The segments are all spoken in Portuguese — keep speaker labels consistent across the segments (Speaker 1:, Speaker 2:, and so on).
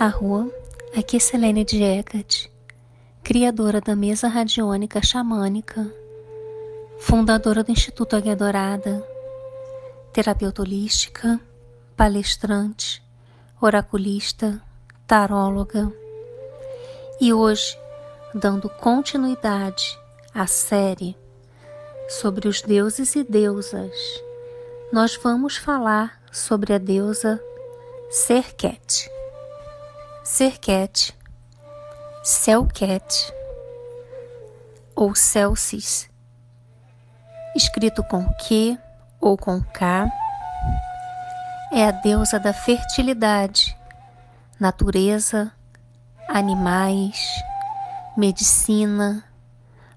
Speaker 1: A rua, aqui é Selene Dieckert, criadora da mesa radiônica xamânica, fundadora do Instituto Águia Dourada, terapeuta holística, palestrante, oraculista, taróloga. E hoje, dando continuidade à série sobre os deuses e deusas, nós vamos falar sobre a deusa Serket. Serket, Selket ou Celsis, escrito com Q ou com K, é a deusa da fertilidade, natureza, animais, medicina,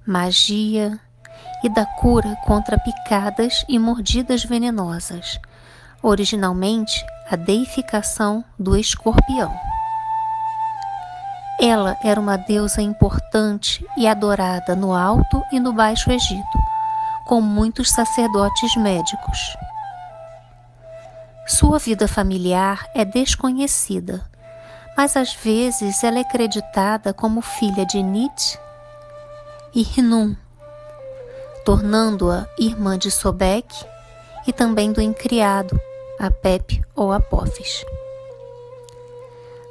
Speaker 1: magia e da cura contra picadas e mordidas venenosas, originalmente a deificação do escorpião. Ela era uma deusa importante e adorada no Alto e no Baixo Egito, com muitos sacerdotes médicos. Sua vida familiar é desconhecida, mas às vezes ela é creditada como filha de Nit e Rinum, tornando-a irmã de Sobek e também do encriado, Apep ou Apophis.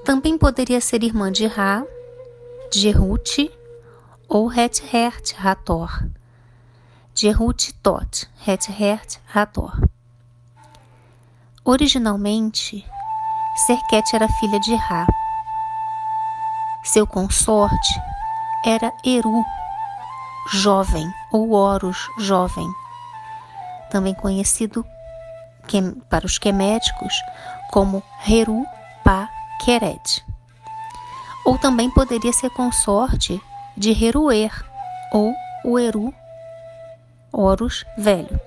Speaker 1: Também poderia ser irmã de Ra, Jerut ou Het-Hert Hathor, Jerut Tot, Het-Hert Hathor. Originalmente, Serket era filha de Ra. Seu consorte era Eru, jovem, ou Horus, jovem, também conhecido para os queméticos como Heru Pa Keret. Ou também poderia ser consorte de Heruer, ou o Eru Horus Velho.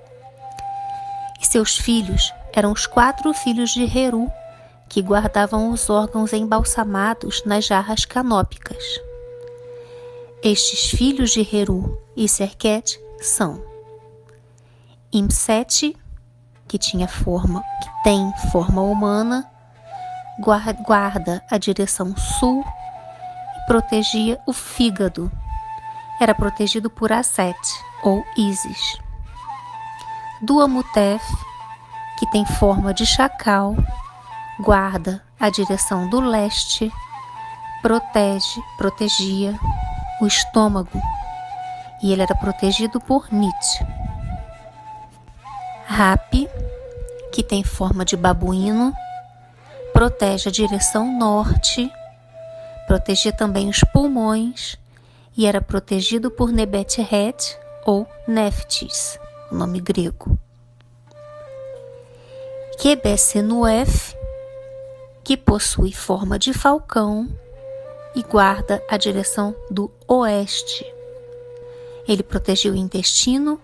Speaker 1: E seus filhos eram os quatro filhos de Heru, que guardavam os órgãos embalsamados nas jarras canópicas. Estes filhos de Heru e Serket são Imset, que tinha forma, que tem forma humana, guarda a direção sul e protegia o fígado. Era protegido por Aset ou Isis. Duamutef, que tem forma de chacal, guarda a direção do leste, protege, protegia o estômago e ele era protegido por Nietzsche. Rapi, que tem forma de babuíno, protege a direção norte, protegia também os pulmões e era protegido por Nebet-Het ou Neftis, o nome grego. Quebesenuef, que possui forma de falcão e guarda a direção do oeste. Ele protegia o intestino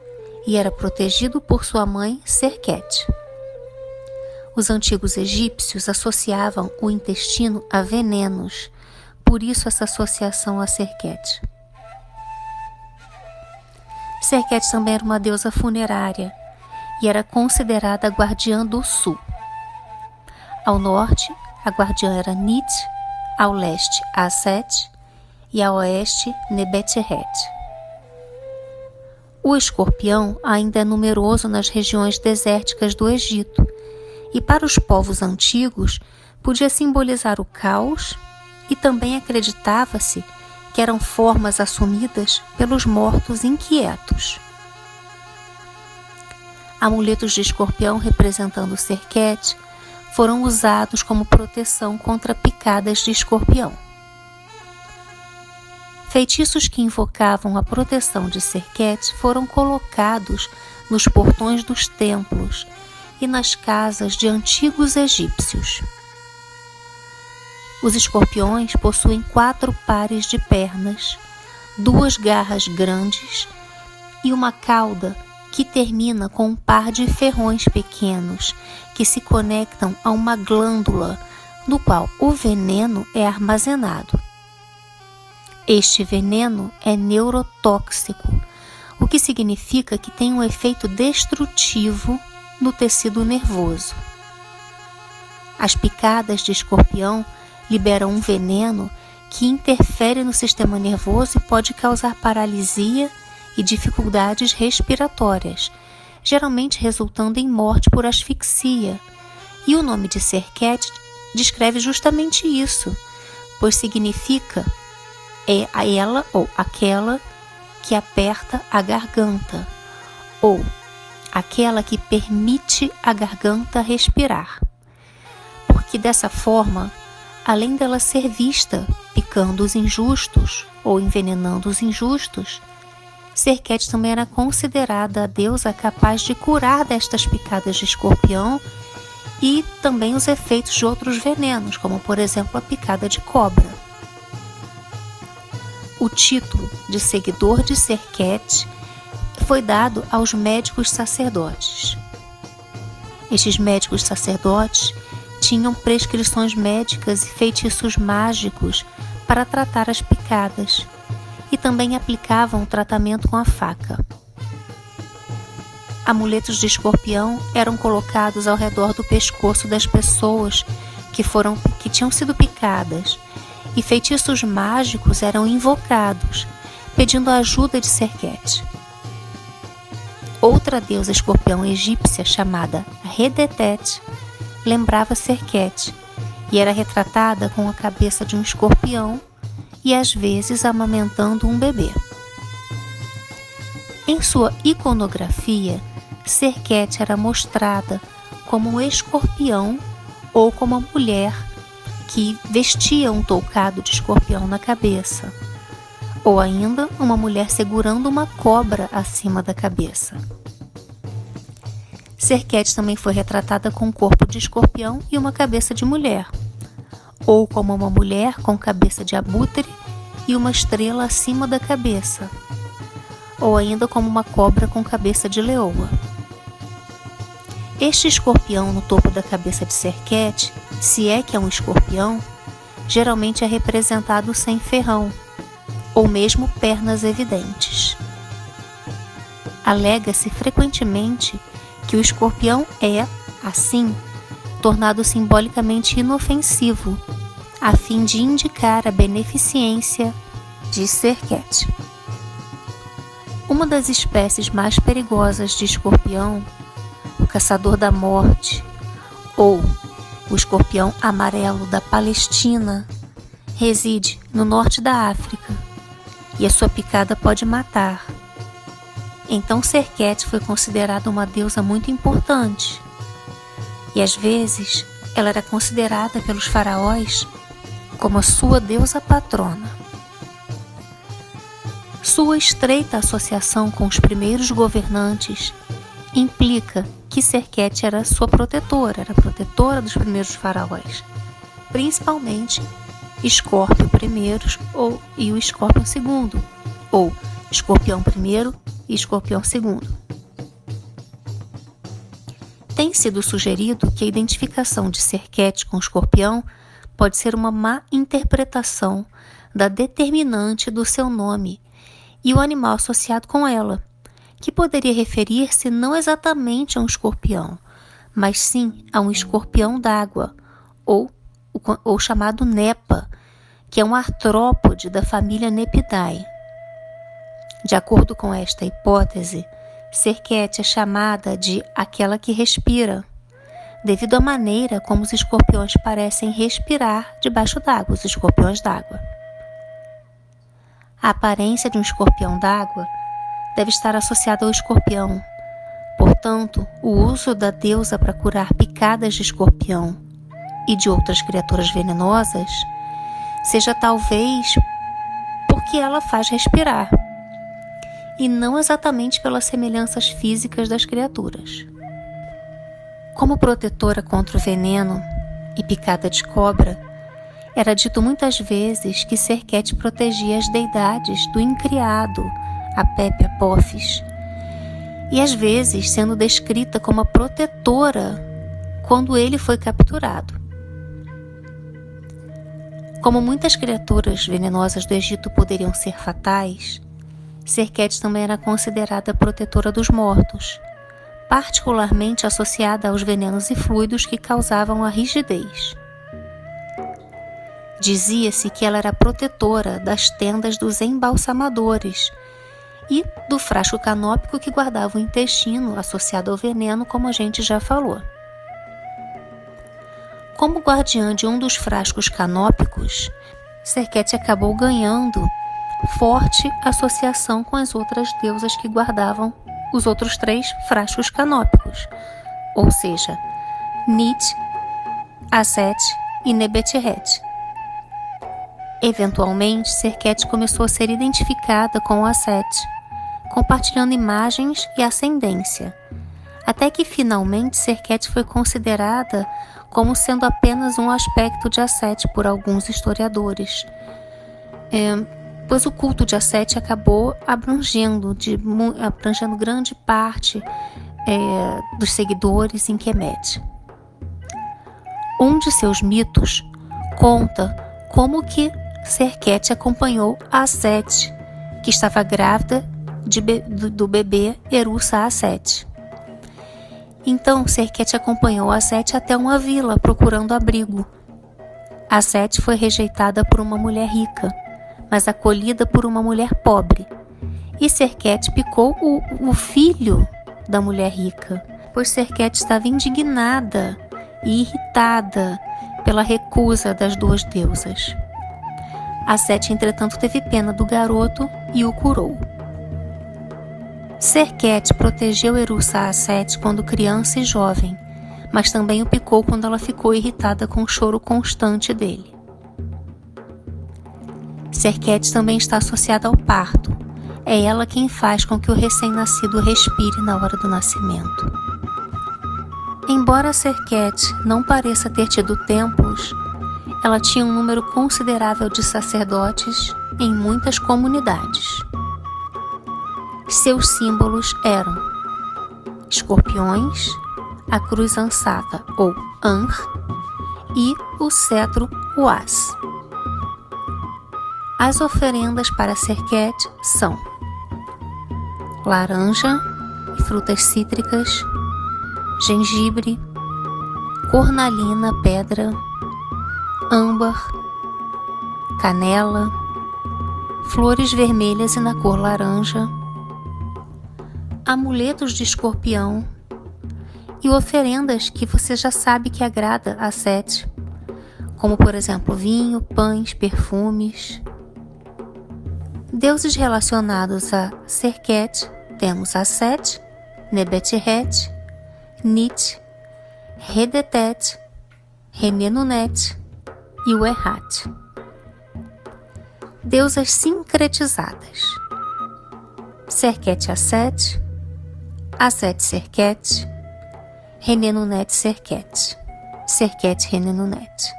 Speaker 1: e era protegido por sua mãe Serket. Os antigos egípcios associavam o intestino a venenos, por isso essa associação a Serket. Serket também era uma deusa funerária e era considerada a guardiã do sul. Ao norte, a guardiã era Nit, ao leste Aset e ao oeste Nebeteret. O escorpião ainda é numeroso nas regiões desérticas do Egito e para os povos antigos podia simbolizar o caos e também acreditava-se que eram formas assumidas pelos mortos inquietos amuletos de escorpião representando o Serket foram usados como proteção contra picadas de escorpião. Feitiços que invocavam a proteção de Serket foram colocados nos portões dos templos e nas casas de antigos egípcios. Os escorpiões possuem quatro pares de pernas, duas garras grandes e uma cauda que termina com um par de ferrões pequenos que se conectam a uma glândula no qual o veneno é armazenado. Este veneno é neurotóxico, o que significa que tem um efeito destrutivo no tecido nervoso. As picadas de escorpião liberam um veneno que interfere no sistema nervoso e pode causar paralisia e dificuldades respiratórias, geralmente resultando em morte por asfixia. E o nome de Serquete descreve justamente isso, pois significa é a ela ou aquela que aperta a garganta, ou aquela que permite a garganta respirar. Porque dessa forma, além dela ser vista picando os injustos ou envenenando os injustos, Serquete também era considerada a deusa capaz de curar destas picadas de escorpião e também os efeitos de outros venenos, como por exemplo a picada de cobra. O título de seguidor de Serquete foi dado aos médicos sacerdotes. Estes médicos sacerdotes tinham prescrições médicas e feitiços mágicos para tratar as picadas e também aplicavam o tratamento com a faca. Amuletos de escorpião eram colocados ao redor do pescoço das pessoas que foram que tinham sido picadas, e feitiços mágicos eram invocados, pedindo a ajuda de Serquete. Outra deusa escorpião egípcia chamada Redetet lembrava Serquete e era retratada com a cabeça de um escorpião e às vezes amamentando um bebê. Em sua iconografia, Serquete era mostrada como um escorpião ou como uma mulher que vestia um toucado de escorpião na cabeça, ou ainda uma mulher segurando uma cobra acima da cabeça. Serquete também foi retratada com um corpo de escorpião e uma cabeça de mulher, ou como uma mulher com cabeça de abutre e uma estrela acima da cabeça, ou ainda como uma cobra com cabeça de leoa. Este escorpião no topo da cabeça de Serquete, se é que é um escorpião, geralmente é representado sem ferrão, ou mesmo pernas evidentes. Alega-se frequentemente que o escorpião é, assim, tornado simbolicamente inofensivo, a fim de indicar a beneficência de Serquete. Uma das espécies mais perigosas de escorpião, o caçador da morte, ou o escorpião amarelo da Palestina, reside no norte da África e a sua picada pode matar. Então Serquete foi considerada uma deusa muito importante e às vezes ela era considerada pelos faraós como a sua deusa patrona. Sua estreita associação com os primeiros governantes implica que Serquete era sua protetora, era protetora dos primeiros faraós, principalmente Escórpio I ou, e o Escorpião II, ou Escorpião I e Escorpião II. Tem sido sugerido que a identificação de Serquete com escorpião pode ser uma má interpretação da determinante do seu nome e o animal associado com ela, que poderia referir-se não exatamente a um escorpião, mas sim a um escorpião d'água, ou, chamado Nepa, que é um artrópode da família Nepidae. De acordo com esta hipótese, Serquete é chamada de aquela que respira, devido à maneira como os escorpiões parecem respirar debaixo d'água, os escorpiões d'água. A aparência de um escorpião d'água deve estar associada ao escorpião. Portanto, o uso da deusa para curar picadas de escorpião e de outras criaturas venenosas seja talvez porque ela faz respirar e não exatamente pelas semelhanças físicas das criaturas. Como protetora contra o veneno e picada de cobra, era dito muitas vezes que Serquete protegia as deidades do incriado, a Pepe Apophis, e às vezes sendo descrita como a protetora quando ele foi capturado. Como muitas criaturas venenosas do Egito poderiam ser fatais, Serquete também era considerada protetora dos mortos, particularmente associada aos venenos e fluidos que causavam a rigidez. Dizia-se que ela era protetora das tendas dos embalsamadores e do frasco canópico que guardava o intestino associado ao veneno, como a gente já falou. Como guardiã de um dos frascos canópicos, Serquete acabou ganhando forte associação com as outras deusas que guardavam os outros três frascos canópicos, ou seja, Nit, Aset e Nebetret. Eventualmente, Serquete começou a ser identificada com Aset, compartilhando imagens e ascendência, até que finalmente Serquete foi considerada como sendo apenas um aspecto de Aset por alguns historiadores, é, pois o culto de Aset acabou abrangendo, de, abrangendo grande parte é, dos seguidores em Kemet. Um de seus mitos conta como que Serquete acompanhou a Sete, que estava grávida do, bebê Erusa A7. Então Serquete acompanhou a Sete até uma vila procurando abrigo. A Sete foi rejeitada por uma mulher rica, mas acolhida por uma mulher pobre. E Serquete picou o, o filho da mulher rica, pois Serquete estava indignada e irritada pela recusa das duas deusas. A Sete, entretanto, teve pena do garoto e o curou. Serquete protegeu Erusa a Sete quando criança e jovem, mas também o picou quando ela ficou irritada com o choro constante dele. Serquete também está associada ao parto. É ela quem faz com que o recém-nascido respire na hora do nascimento. Embora Serquete não pareça ter tido templos, ela tinha um número considerável de sacerdotes em muitas comunidades. Seus símbolos eram escorpiões, a cruz ansata ou Anr e o cetro Uas. As oferendas para Serquet são laranja e frutas cítricas, gengibre, cornalina, pedra, âmbar, canela, flores vermelhas e na cor laranja, amuletos de escorpião e oferendas que você já sabe que agrada a Sete, como por exemplo vinho, pães, perfumes. Deuses relacionados a Serket temos a Set, Nebetret, Nit, Redetet, Remenunet, e o Errat. Deusas sincretizadas. Serket Aset, Aset Serket, Renenunet Serket, Serket Renenunet.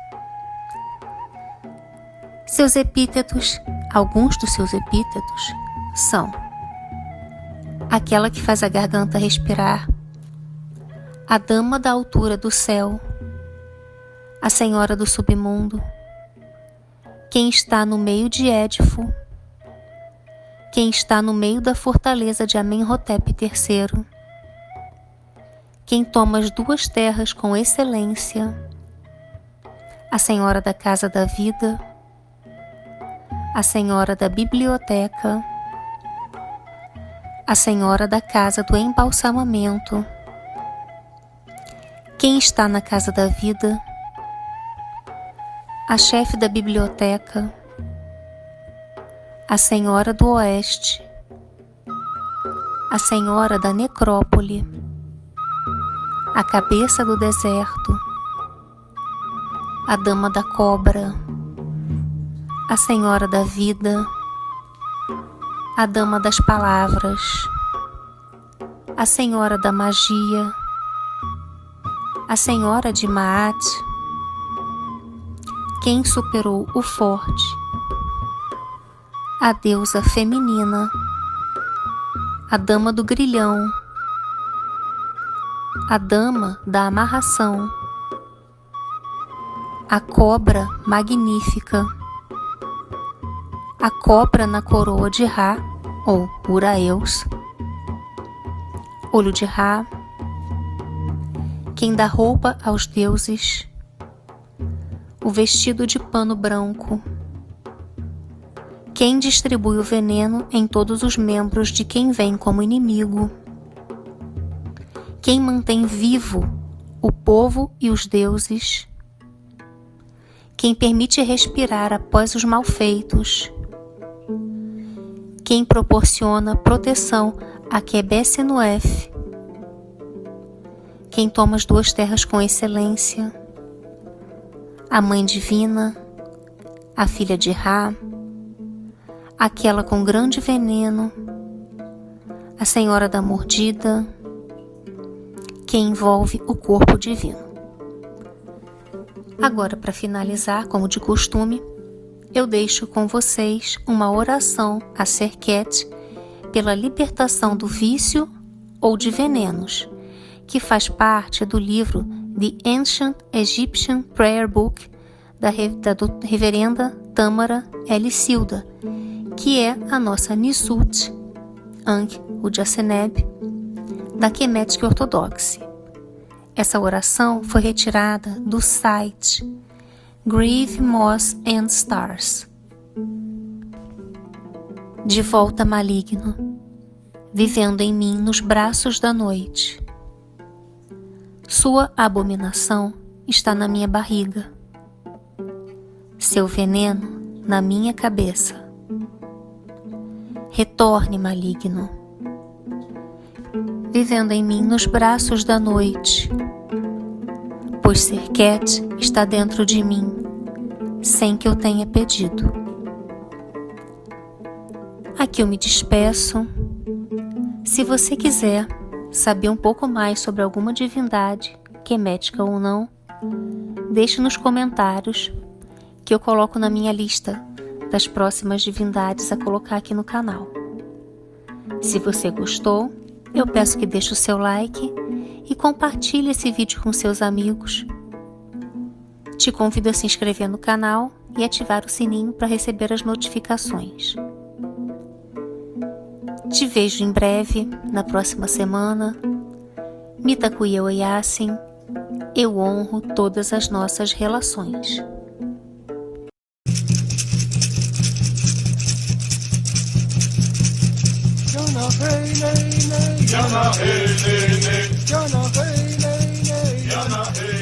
Speaker 1: Seus epítetos, alguns dos seus epítetos, são aquela que faz a garganta respirar, a dama da altura do céu, a senhora do submundo, quem está no meio de Édifo, quem está no meio da fortaleza de Amenhotep III, quem toma as duas terras com excelência, a senhora da casa da vida, a senhora da biblioteca, a senhora da casa do embalsamamento, quem está na casa da vida, a chefe da biblioteca, a senhora do oeste, a senhora da necrópole, a cabeça do deserto, a dama da cobra, a senhora da vida, a dama das palavras, a senhora da magia, a senhora de Maat, quem superou o forte, a deusa feminina, a dama do grilhão, a dama da amarração, a cobra magnífica, a cobra na coroa de Ra ou Uraeus, olho de Ra, quem dá roupa aos deuses, o vestido de pano branco, quem distribui o veneno em todos os membros de quem vem como inimigo, quem mantém vivo o povo e os deuses, quem permite respirar após os malfeitos, quem proporciona proteção a Quebesenuef, quem toma as duas terras com excelência, a Mãe Divina, a Filha de Ra, aquela com grande veneno, a Senhora da Mordida, que envolve o corpo divino. Agora, para finalizar, como de costume, eu deixo com vocês uma oração a Serket pela libertação do vício ou de venenos, que faz parte do livro The Ancient Egyptian Prayer Book da, da reverenda Tamara L. Silda, que é a nossa Nisut, Ankh Ujaseneb, da Kemetic Ortodoxe. Essa oração foi retirada do site Grieve Moss and Stars. De volta maligno, vivendo em mim nos braços da noite. Sua abominação está na minha barriga, seu veneno na minha cabeça. Retorne, maligno vivendo em mim nos braços da noite, pois Serquete está dentro de mim, sem que eu tenha pedido. Aqui eu me despeço. Se você quiser saber um pouco mais sobre alguma divindade, quemética ou não, deixe nos comentários que eu coloco na minha lista das próximas divindades a colocar aqui no canal. Se você gostou, eu peço que deixe o seu like e compartilhe esse vídeo com seus amigos. Te convido a se inscrever no canal e ativar o sininho para receber as notificações. Te vejo em breve, na próxima semana. Mitakuya Oyasin, eu honro todas as nossas relações.
Speaker 2: Yana hey ley ley. Yana hey ley ley. Yana hey ley ley. Yana hey.